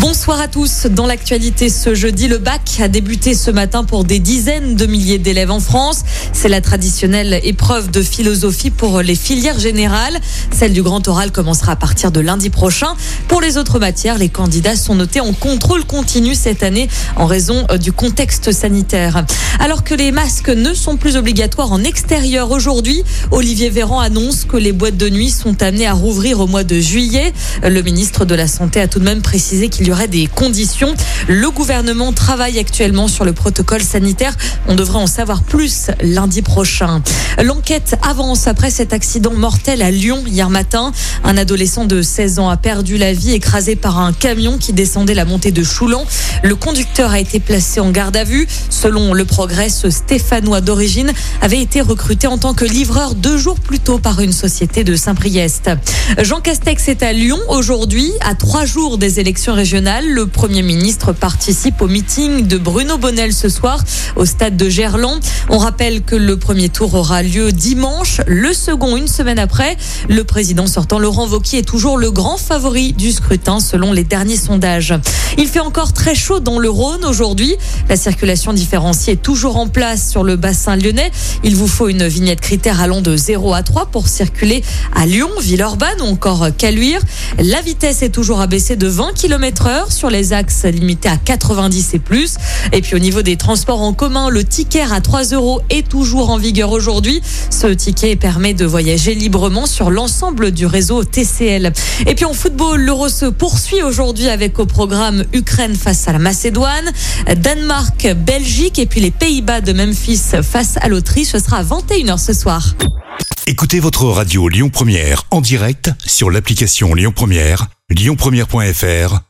Bonsoir à tous. Dans l'actualité ce jeudi, le bac a débuté ce matin pour des dizaines de milliers d'élèves en France. C'est la traditionnelle épreuve de philosophie pour les filières générales. Celle du grand oral commencera à partir de lundi prochain. Pour les autres matières, les candidats sont notés en contrôle continu cette année en raison euh, du contexte sanitaire. Alors que les masques ne sont plus obligatoires en extérieur aujourd'hui, Olivier Véran annonce que les boîtes de nuit sont amenées à rouvrir au mois de juillet. Le ministre de la Santé a tout de même précisé qu'il y aurait des conditions. Le gouvernement travaille actuellement sur le protocole sanitaire. On devrait en savoir plus lundi prochain. L'enquête avance après cet accident mortel à Lyon hier matin. Un adolescent de 16 ans a perdu la vie écrasé par un camion qui descendait la montée de Choulan. Le conducteur a été placé en garde à vue. Selon le progrès, ce Stéphanois d'origine avait été recruté en tant que livreur deux jours plus tôt par une société de Saint-Priest. Jean Castex est à Lyon aujourd'hui, à trois jours des élections régionales le Premier ministre participe au meeting de Bruno Bonnel ce soir au stade de Gerland. On rappelle que le premier tour aura lieu dimanche, le second une semaine après. Le président sortant Laurent Wauquiez est toujours le grand favori du scrutin selon les derniers sondages. Il fait encore très chaud dans le Rhône aujourd'hui. La circulation différenciée est toujours en place sur le bassin lyonnais. Il vous faut une vignette critère allant de 0 à 3 pour circuler à Lyon, Villeurbanne ou encore Caluire. La vitesse est toujours abaissée de 20 km sur les axes limités à 90 et plus. Et puis au niveau des transports en commun, le ticket à 3 euros est toujours en vigueur aujourd'hui. Ce ticket permet de voyager librement sur l'ensemble du réseau TCL. Et puis en football, l'Euro se poursuit aujourd'hui avec au programme Ukraine face à la Macédoine, Danemark, Belgique et puis les Pays-Bas de Memphis face à l'Autriche. Ce sera à 21h ce soir. Écoutez votre radio Lyon Première en direct sur l'application Lyon Première, lyonpremière.fr